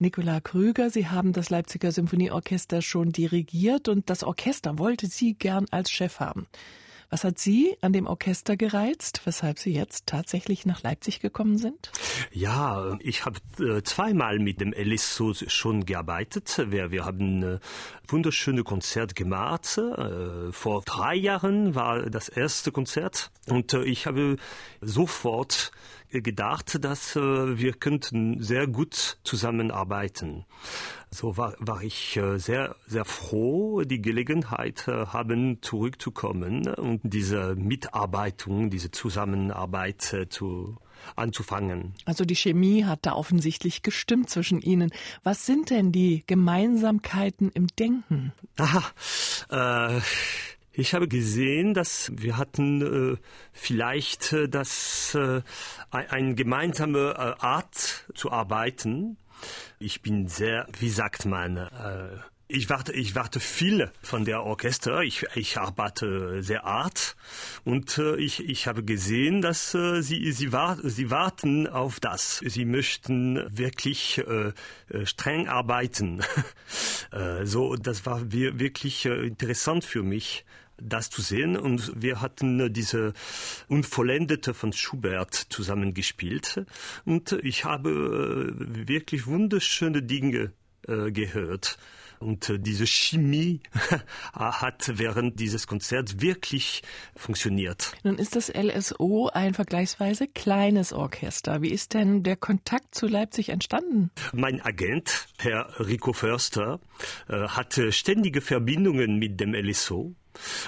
Nikola Krüger, Sie haben das Leipziger Symphonieorchester schon dirigiert und das Orchester wollte Sie gern als Chef haben. Was hat Sie an dem Orchester gereizt, weshalb Sie jetzt tatsächlich nach Leipzig gekommen sind? Ja, ich habe äh, zweimal mit dem LSO schon gearbeitet. Wir, wir haben äh, wunderschöne Konzert gemacht. Äh, vor drei Jahren war das erste Konzert und äh, ich habe sofort gedacht, dass wir könnten sehr gut zusammenarbeiten. So war, war ich äh, sehr, sehr froh, die Gelegenheit äh, haben, zurückzukommen und diese Mitarbeitung, diese Zusammenarbeit äh, zu anzufangen. Also die Chemie hat da offensichtlich gestimmt zwischen Ihnen. Was sind denn die Gemeinsamkeiten im Denken? Aha, äh, ich habe gesehen, dass wir hatten äh, vielleicht äh, das äh, eine gemeinsame Art zu arbeiten. Ich bin sehr, wie sagt man, äh, ich warte, ich warte viel von der Orchester. Ich, ich arbeite sehr hart und äh, ich, ich habe gesehen, dass äh, sie, sie, war, sie warten auf das. Sie möchten wirklich äh, äh streng arbeiten. äh, so, das war wirklich äh, interessant für mich das zu sehen. Und wir hatten diese Unvollendete von Schubert zusammengespielt. Und ich habe äh, wirklich wunderschöne Dinge äh, gehört. Und äh, diese Chemie hat während dieses Konzerts wirklich funktioniert. Nun ist das LSO ein vergleichsweise kleines Orchester. Wie ist denn der Kontakt zu Leipzig entstanden? Mein Agent, Herr Rico Förster, hatte ständige Verbindungen mit dem LSO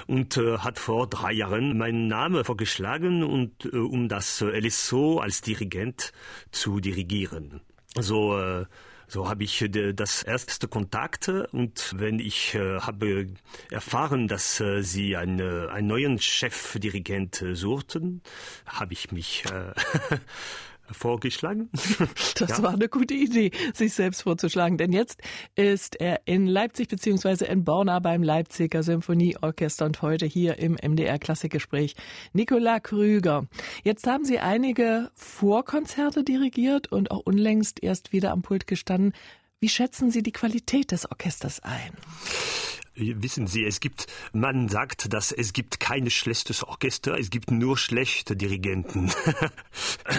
und äh, hat vor drei Jahren meinen Namen vorgeschlagen und äh, um das äh, LSO als Dirigent zu dirigieren. So äh, so habe ich äh, das erste Kontakt und wenn ich äh, habe erfahren, dass äh, sie eine, einen neuen Chefdirigent suchten, habe ich mich äh, vorgeschlagen. Das ja. war eine gute Idee, sich selbst vorzuschlagen, denn jetzt ist er in Leipzig beziehungsweise in Borna beim Leipziger Symphonieorchester und heute hier im MDR Klassikgespräch Nicola Krüger. Jetzt haben Sie einige Vorkonzerte dirigiert und auch unlängst erst wieder am Pult gestanden. Wie schätzen Sie die Qualität des Orchesters ein? Wissen Sie, es gibt, man sagt, dass es gibt kein schlechtes Orchester, es gibt nur schlechte Dirigenten.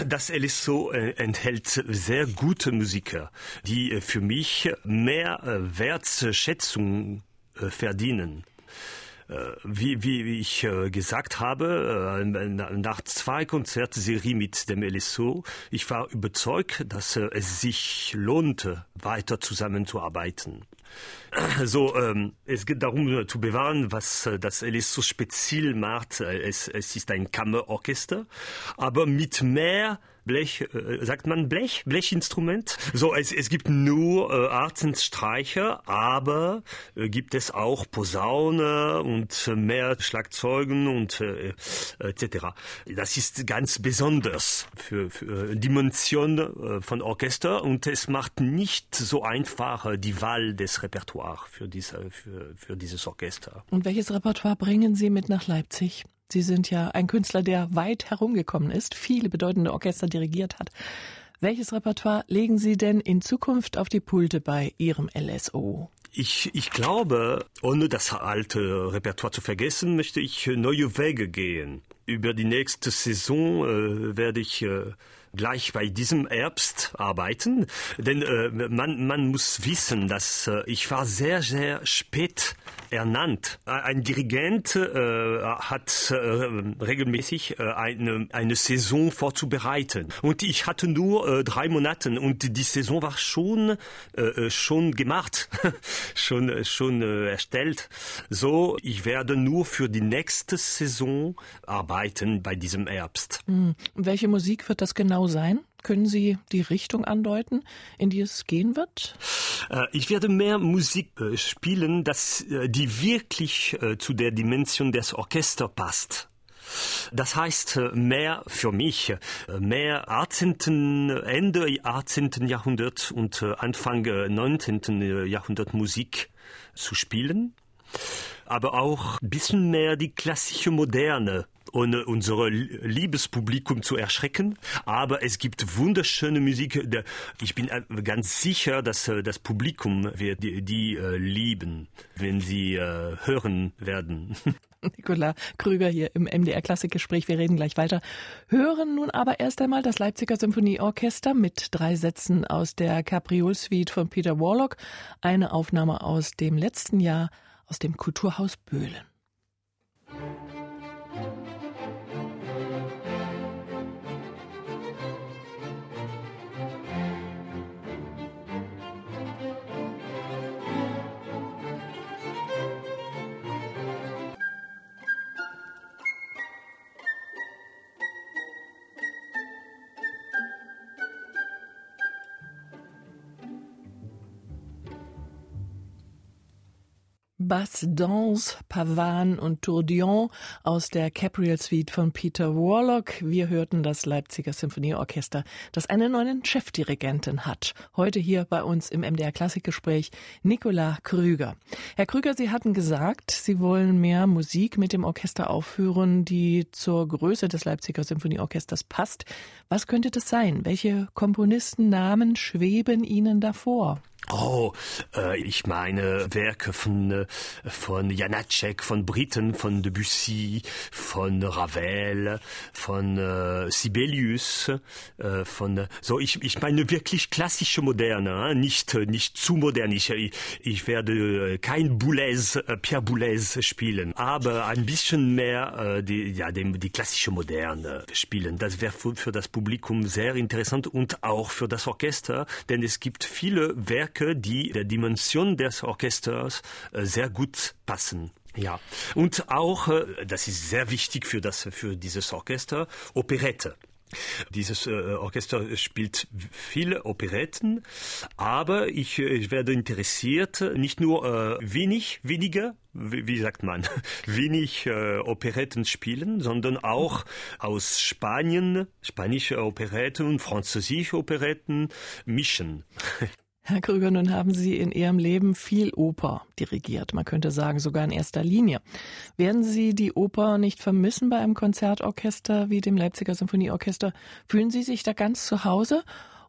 Das LSO äh, enthält sehr gute Musiker, die äh, für mich mehr äh, Wertschätzung verdienen. Wie, wie, wie ich gesagt habe, nach zwei Konzertserien mit dem LSO, ich war überzeugt, dass es sich lohnte, weiter zusammenzuarbeiten. So, ähm, es geht darum äh, zu bewahren, was äh, das LS so speziell macht. Äh, es, es ist ein Kammerorchester, aber mit mehr Blech, äh, sagt man Blech, Blechinstrument. So, es, es gibt nur äh, Artenstreicher, aber äh, gibt es auch Posaune und äh, mehr Schlagzeugen und äh, äh, etc. Das ist ganz besonders für, für Dimension äh, von Orchester und es macht nicht so einfach äh, die Wahl des Repertoires für, diese, für, für dieses Orchester. Und welches Repertoire bringen Sie mit nach Leipzig? Sie sind ja ein Künstler, der weit herumgekommen ist, viele bedeutende Orchester dirigiert hat. Welches Repertoire legen Sie denn in Zukunft auf die Pulte bei Ihrem LSO? Ich, ich glaube, ohne das alte Repertoire zu vergessen, möchte ich neue Wege gehen. Über die nächste Saison äh, werde ich äh, gleich bei diesem Herbst arbeiten, denn äh, man, man muss wissen, dass äh, ich war sehr, sehr spät ernannt. Ein Dirigent äh, hat äh, regelmäßig äh, eine, eine Saison vorzubereiten und ich hatte nur äh, drei Monate und die Saison war schon äh, schon gemacht, schon schon äh, erstellt. So, ich werde nur für die nächste Saison arbeiten bei diesem Herbst. Hm. Welche Musik wird das genau sein? Können Sie die Richtung andeuten, in die es gehen wird? Äh, ich werde mehr Musik äh, spielen, äh, die wirklich zu der Dimension des Orchesters passt. Das heißt mehr für mich, mehr 18., Ende 18. Jahrhundert und Anfang 19. Jahrhundert Musik zu spielen, aber auch ein bisschen mehr die klassische Moderne ohne unser liebes Publikum zu erschrecken. Aber es gibt wunderschöne Musik. Ich bin ganz sicher, dass das Publikum wird die, die lieben, wenn sie hören werden. Nikola Krüger hier im MDR Klassikgespräch. Wir reden gleich weiter. Hören nun aber erst einmal das Leipziger Symphonieorchester mit drei Sätzen aus der Capriol Suite von Peter Warlock. Eine Aufnahme aus dem letzten Jahr aus dem Kulturhaus Böhlen. Bass, Danse, Pavan und Tourdion aus der Capriel Suite von Peter Warlock. Wir hörten das Leipziger Symphonieorchester, das eine neue Chefdirigentin hat. Heute hier bei uns im MDR Klassikgespräch Nicola Krüger. Herr Krüger, Sie hatten gesagt, Sie wollen mehr Musik mit dem Orchester aufführen, die zur Größe des Leipziger Symphonieorchesters passt. Was könnte das sein? Welche Komponistennamen schweben Ihnen davor? Oh, äh, ich meine Werke von, äh, von Janacek, von Britten, von Debussy, von Ravel, von äh, Sibelius, äh, von so ich, ich meine wirklich klassische Moderne, nicht nicht zu modern. Ich, ich werde kein Boulez, äh, Pierre Boulez spielen, aber ein bisschen mehr äh, die ja dem, die klassische Moderne spielen. Das wäre für, für das Publikum sehr interessant und auch für das Orchester, denn es gibt viele Werke Werke, die der Dimension des Orchesters äh, sehr gut passen. Ja, und auch, äh, das ist sehr wichtig für, das, für dieses Orchester, Operette. Dieses äh, Orchester spielt viele Operetten, aber ich, äh, ich werde interessiert, nicht nur äh, wenig, weniger, wie, wie sagt man, wenig äh, Operetten spielen, sondern auch aus Spanien, spanische Operetten und französische Operetten mischen. Herr Krüger, nun haben Sie in Ihrem Leben viel Oper dirigiert, man könnte sagen sogar in erster Linie. Werden Sie die Oper nicht vermissen bei einem Konzertorchester wie dem Leipziger Symphonieorchester? Fühlen Sie sich da ganz zu Hause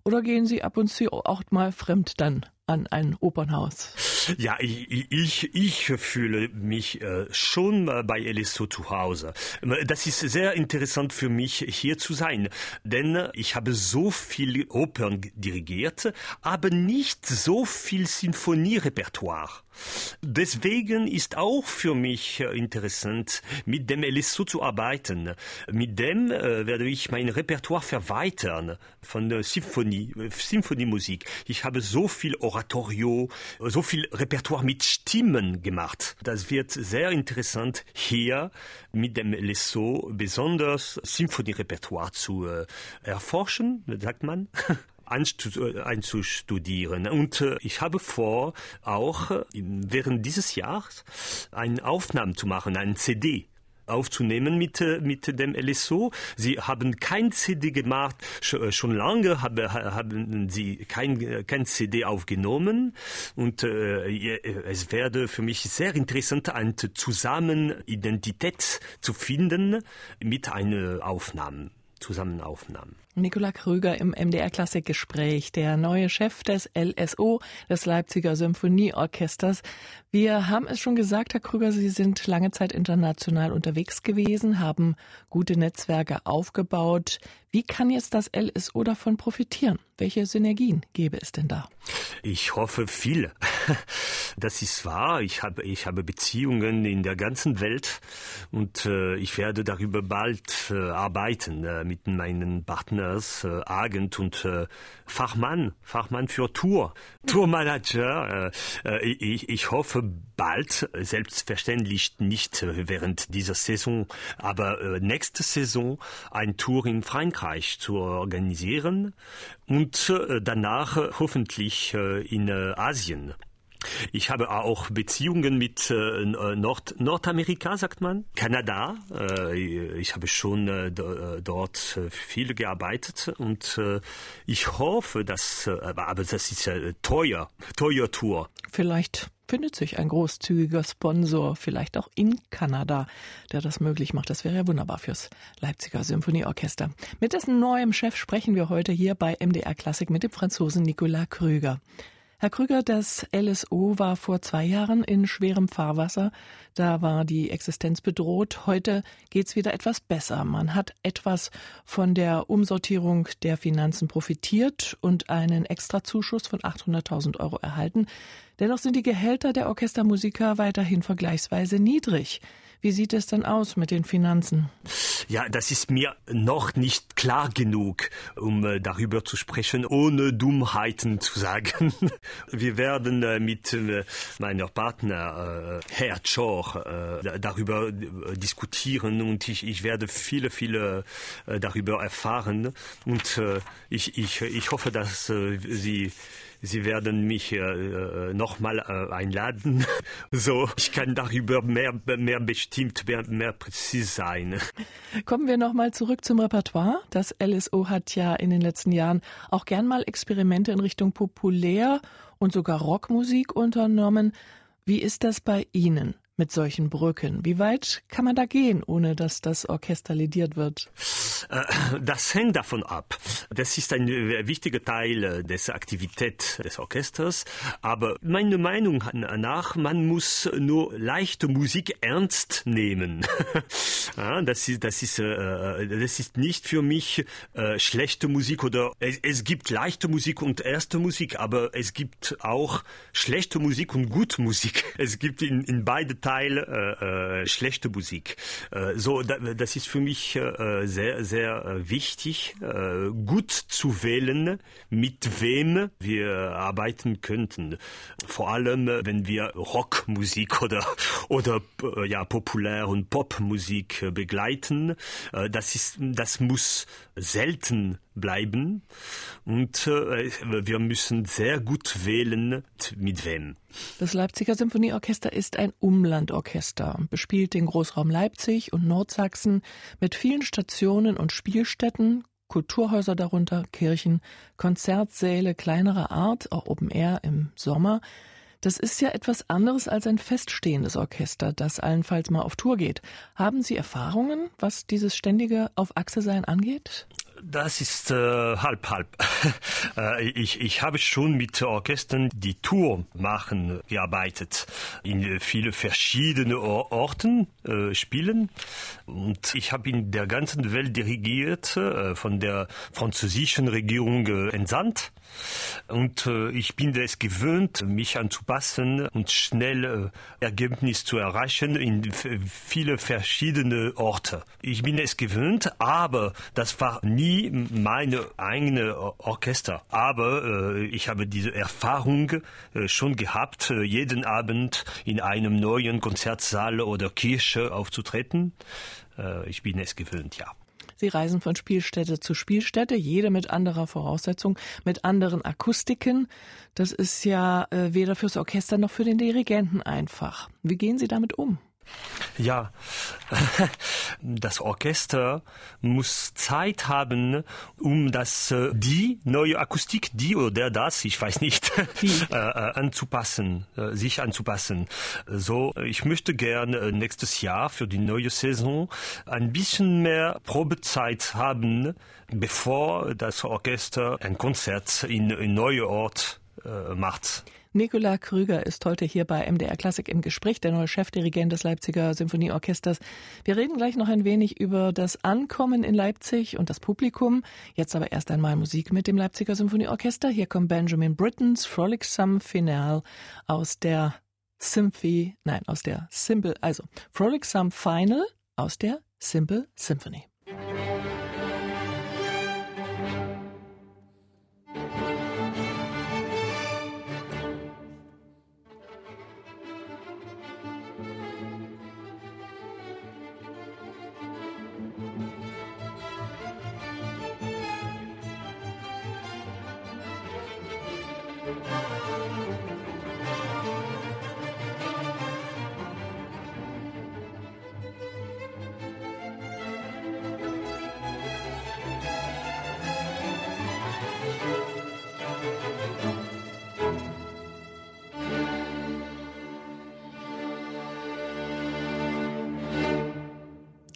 oder gehen Sie ab und zu auch mal fremd dann an ein Opernhaus? Ja, ich, ich, ich fühle mich äh, schon bei LSO zu Hause. Das ist sehr interessant für mich, hier zu sein, denn ich habe so viel Opern dirigiert, aber nicht so viel Sinfonierepertoire. Deswegen ist auch für mich äh, interessant, mit dem LSO zu arbeiten. Mit dem äh, werde ich mein Repertoire verweitern von der Symphonie, Symphoniemusik. Ich habe so viel Oratorio, so viel Repertoire mit Stimmen gemacht. Das wird sehr interessant hier mit dem LSO besonders Symphonierepertoire zu äh, erforschen, sagt man. einzustudieren. Und äh, ich habe vor, auch äh, während dieses Jahres eine Aufnahme zu machen, ein CD aufzunehmen mit, äh, mit dem LSO. Sie haben kein CD gemacht, schon lange haben sie kein, kein CD aufgenommen und äh, es werde für mich sehr interessant, eine Zusammenidentität zu finden mit einer Aufnahme, Zusammenaufnahmen. Nikola Krüger im MDR Klassikgespräch, der neue Chef des LSO, des Leipziger Symphonieorchesters. Wir haben es schon gesagt, Herr Krüger, Sie sind lange Zeit international unterwegs gewesen, haben gute Netzwerke aufgebaut. Wie kann jetzt das LSO davon profitieren? Welche Synergien gäbe es denn da? Ich hoffe viele. Das ist wahr. Ich habe, ich habe Beziehungen in der ganzen Welt und äh, ich werde darüber bald äh, arbeiten äh, mit meinen Partners, äh, Agent und äh, Fachmann, Fachmann für Tour, Tourmanager. Äh, äh, ich, ich hoffe bald, selbstverständlich nicht während dieser Saison, aber äh, nächste Saison ein Tour in Frankreich zu organisieren und äh, danach hoffentlich äh, in Asien. Ich habe auch Beziehungen mit äh, Nord Nordamerika, sagt man, Kanada. Äh, ich habe schon äh, dort viel gearbeitet und ich hoffe, dass, aber das ist ja teuer, teuer Tour. Vielleicht findet sich ein großzügiger Sponsor, vielleicht auch in Kanada, der das möglich macht. Das wäre ja wunderbar fürs Leipziger Symphonieorchester. Mit dessen neuem Chef sprechen wir heute hier bei MDR Klassik mit dem Franzosen Nicolas Krüger. Herr Krüger, das LSO war vor zwei Jahren in schwerem Fahrwasser. Da war die Existenz bedroht. Heute geht's wieder etwas besser. Man hat etwas von der Umsortierung der Finanzen profitiert und einen Extrazuschuss von 800.000 Euro erhalten. Dennoch sind die Gehälter der Orchestermusiker weiterhin vergleichsweise niedrig. Wie sieht es denn aus mit den Finanzen? Ja, das ist mir noch nicht klar genug, um äh, darüber zu sprechen, ohne Dummheiten zu sagen. Wir werden äh, mit äh, meiner Partner Herr Chor darüber diskutieren und ich, ich werde viele, viele darüber erfahren und ich, ich, ich hoffe, dass Sie Sie werden mich äh, nochmal äh, einladen. So, ich kann darüber mehr, mehr bestimmt, mehr, mehr präzise sein. Kommen wir nochmal zurück zum Repertoire. Das LSO hat ja in den letzten Jahren auch gern mal Experimente in Richtung Populär und sogar Rockmusik unternommen. Wie ist das bei Ihnen? Mit solchen Brücken? Wie weit kann man da gehen, ohne dass das Orchester lidiert wird? Äh, das hängt davon ab. Das ist ein äh, wichtiger Teil äh, des Aktivität des Orchesters. Aber meiner Meinung nach, man muss nur leichte Musik ernst nehmen. das ist, das ist, das ist nicht für mich schlechte Musik oder es, es gibt leichte Musik und erste Musik, aber es gibt auch schlechte Musik und gute Musik. Es gibt in, in beide Teil äh, äh, schlechte Musik. Äh, so, da, das ist für mich äh, sehr, sehr äh, wichtig, äh, gut zu wählen, mit wem wir arbeiten könnten. Vor allem, äh, wenn wir Rockmusik oder oder ja Populär- und Popmusik begleiten. Das ist, das muss selten bleiben und äh, wir müssen sehr gut wählen, mit wem. Das Leipziger Symphonieorchester ist ein Umlandorchester, bespielt den Großraum Leipzig und Nordsachsen mit vielen Stationen und Spielstätten, Kulturhäuser darunter, Kirchen, Konzertsäle kleinerer Art, auch Open Air im Sommer. Das ist ja etwas anderes als ein feststehendes Orchester, das allenfalls mal auf Tour geht. Haben Sie Erfahrungen, was dieses ständige Auf Achse sein angeht? Das ist äh, halb halb. Äh, ich, ich habe schon mit Orchestern, die Tour machen, gearbeitet. In viele verschiedene Orten äh, spielen. Und ich habe in der ganzen Welt dirigiert, äh, von der französischen Regierung äh, entsandt. Und äh, ich bin es gewöhnt, mich anzupassen und schnell äh, Ergebnis zu erreichen in viele verschiedene Orte. Ich bin es gewöhnt, aber das war nie meine eigene Orchester. Aber äh, ich habe diese Erfahrung äh, schon gehabt, äh, jeden Abend in einem neuen Konzertsaal oder Kirche aufzutreten. Äh, ich bin es gewöhnt, ja. Sie reisen von Spielstätte zu Spielstätte, jede mit anderer Voraussetzung, mit anderen Akustiken. Das ist ja äh, weder fürs Orchester noch für den Dirigenten einfach. Wie gehen Sie damit um? Ja, das Orchester muss Zeit haben, um das äh, die neue Akustik, die oder das, ich weiß nicht, äh, äh, anzupassen, sich anzupassen. So, ich möchte gerne nächstes Jahr für die neue Saison ein bisschen mehr Probezeit haben, bevor das Orchester ein Konzert in, in neue Ort macht. Nikola Krüger ist heute hier bei MDR Klassik im Gespräch, der neue Chefdirigent des Leipziger Symphonieorchesters. Wir reden gleich noch ein wenig über das Ankommen in Leipzig und das Publikum. Jetzt aber erst einmal Musik mit dem Leipziger Symphonieorchester. Hier kommt Benjamin Brittons Frolicsome Finale aus der Symphony, nein, aus der Simple, also Frolicsome Final aus der Simple Symphony.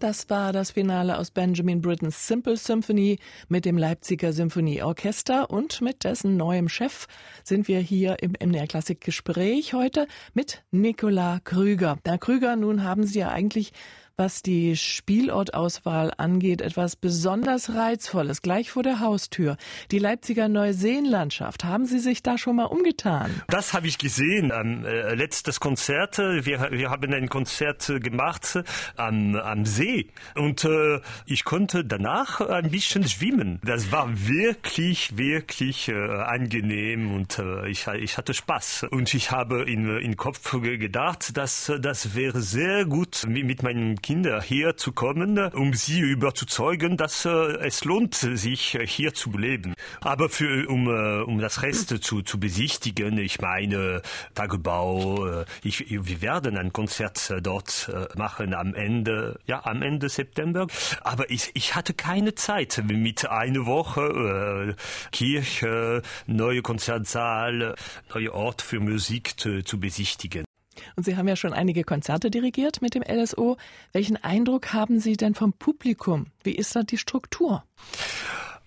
Das war das Finale aus Benjamin Brittons Simple Symphony mit dem Leipziger Symphonieorchester und mit dessen neuem Chef sind wir hier im MDR Klassik Gespräch heute mit Nicola Krüger. Herr Krüger, nun haben Sie ja eigentlich was die Spielortauswahl angeht, etwas besonders Reizvolles, gleich vor der Haustür. Die Leipziger Neuseenlandschaft. Haben Sie sich da schon mal umgetan? Das habe ich gesehen. Am äh, letztes Konzert. Wir, wir haben ein Konzert gemacht am, am See. Und äh, ich konnte danach ein bisschen schwimmen. Das war wirklich, wirklich äh, angenehm und äh, ich, ich hatte Spaß. Und ich habe in, in Kopf gedacht, dass das wäre sehr gut mit meinem Kinder hier zu kommen, um sie überzuzeugen, dass äh, es lohnt, sich hier zu leben. Aber für, um, äh, um das Rest zu, zu besichtigen, ich meine Tagebau, äh, ich, wir werden ein Konzert dort machen am Ende, ja, am Ende September. Aber ich, ich hatte keine Zeit mit einer Woche äh, Kirche, neue Konzertsaal, neue Ort für Musik zu, zu besichtigen. Und Sie haben ja schon einige Konzerte dirigiert mit dem LSO. Welchen Eindruck haben Sie denn vom Publikum? Wie ist da die Struktur?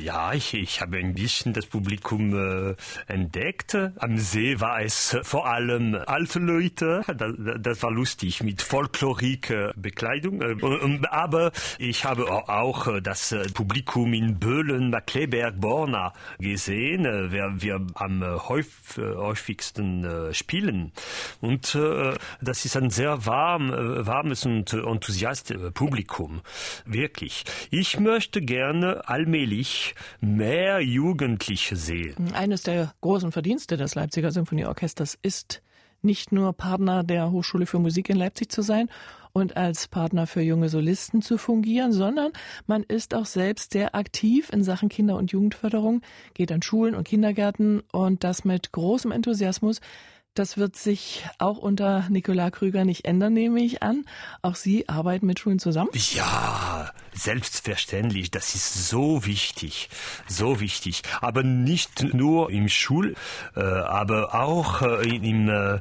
Ja, ich, ich habe ein bisschen das Publikum äh, entdeckt. Am See war es vor allem alte Leute. Das, das war lustig mit Folklorik-Bekleidung. Äh, aber ich habe auch das Publikum in Böhlen, Markleberg, Borna gesehen, äh, wer wir am häufigsten äh, spielen. Und äh, das ist ein sehr warm, äh, warmes und enthusiastisches Publikum. Wirklich. Ich möchte gerne allmählich mehr Jugendliche sehen. Eines der großen Verdienste des Leipziger Symphonieorchesters ist, nicht nur Partner der Hochschule für Musik in Leipzig zu sein und als Partner für junge Solisten zu fungieren, sondern man ist auch selbst sehr aktiv in Sachen Kinder- und Jugendförderung, geht an Schulen und Kindergärten und das mit großem Enthusiasmus. Das wird sich auch unter Nikola Krüger nicht ändern, nehme ich an. Auch Sie arbeiten mit Schulen zusammen? Ja, selbstverständlich. Das ist so wichtig, so wichtig. Aber nicht nur im Schul, äh, aber auch äh, im, äh,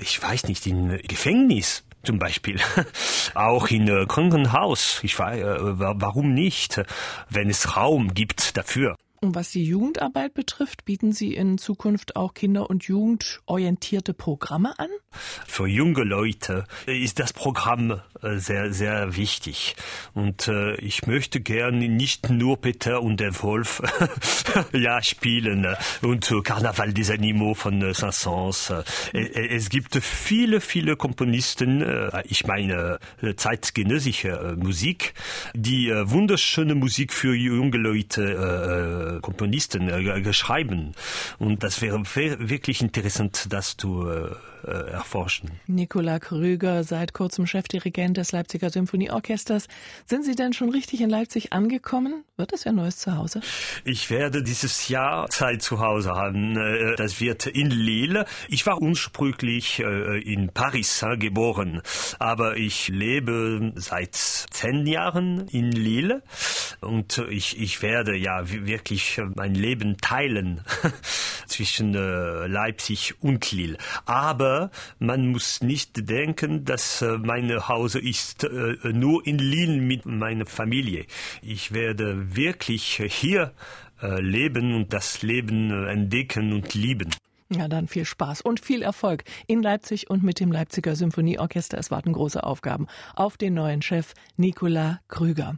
ich weiß nicht, im Gefängnis zum Beispiel. Auch in Krankenhaus. Ich weiß, warum nicht, wenn es Raum gibt dafür. Und was die Jugendarbeit betrifft, bieten Sie in Zukunft auch kinder- und jugendorientierte Programme an? Für junge Leute ist das Programm äh, sehr, sehr wichtig. Und äh, ich möchte gerne nicht nur Peter und der Wolf ja, spielen und Carnaval des Animaux von Saint-Saëns. Äh, es gibt viele, viele Komponisten, ich meine zeitgenössische Musik, die wunderschöne Musik für junge Leute Komponisten äh, schreiben. Und das wäre wirklich interessant, das zu äh, erforschen. Nikola Krüger, seit kurzem Chefdirigent des Leipziger Symphonieorchesters. Sind Sie denn schon richtig in Leipzig angekommen? Wird es Ihr neues Zuhause? Ich werde dieses Jahr Zeit zu Hause haben. Äh, das wird in Lille. Ich war ursprünglich äh, in Paris geboren, aber ich lebe seit zehn Jahren in Lille und ich, ich werde ja wirklich mein Leben teilen zwischen äh, Leipzig und Lille. Aber man muss nicht denken, dass äh, mein Hause ist äh, nur in Lille mit meiner Familie. Ich werde wirklich hier äh, leben und das Leben äh, entdecken und lieben. Ja, dann viel Spaß und viel Erfolg in Leipzig und mit dem Leipziger Symphonieorchester. Es warten große Aufgaben auf den neuen Chef Nikola Krüger.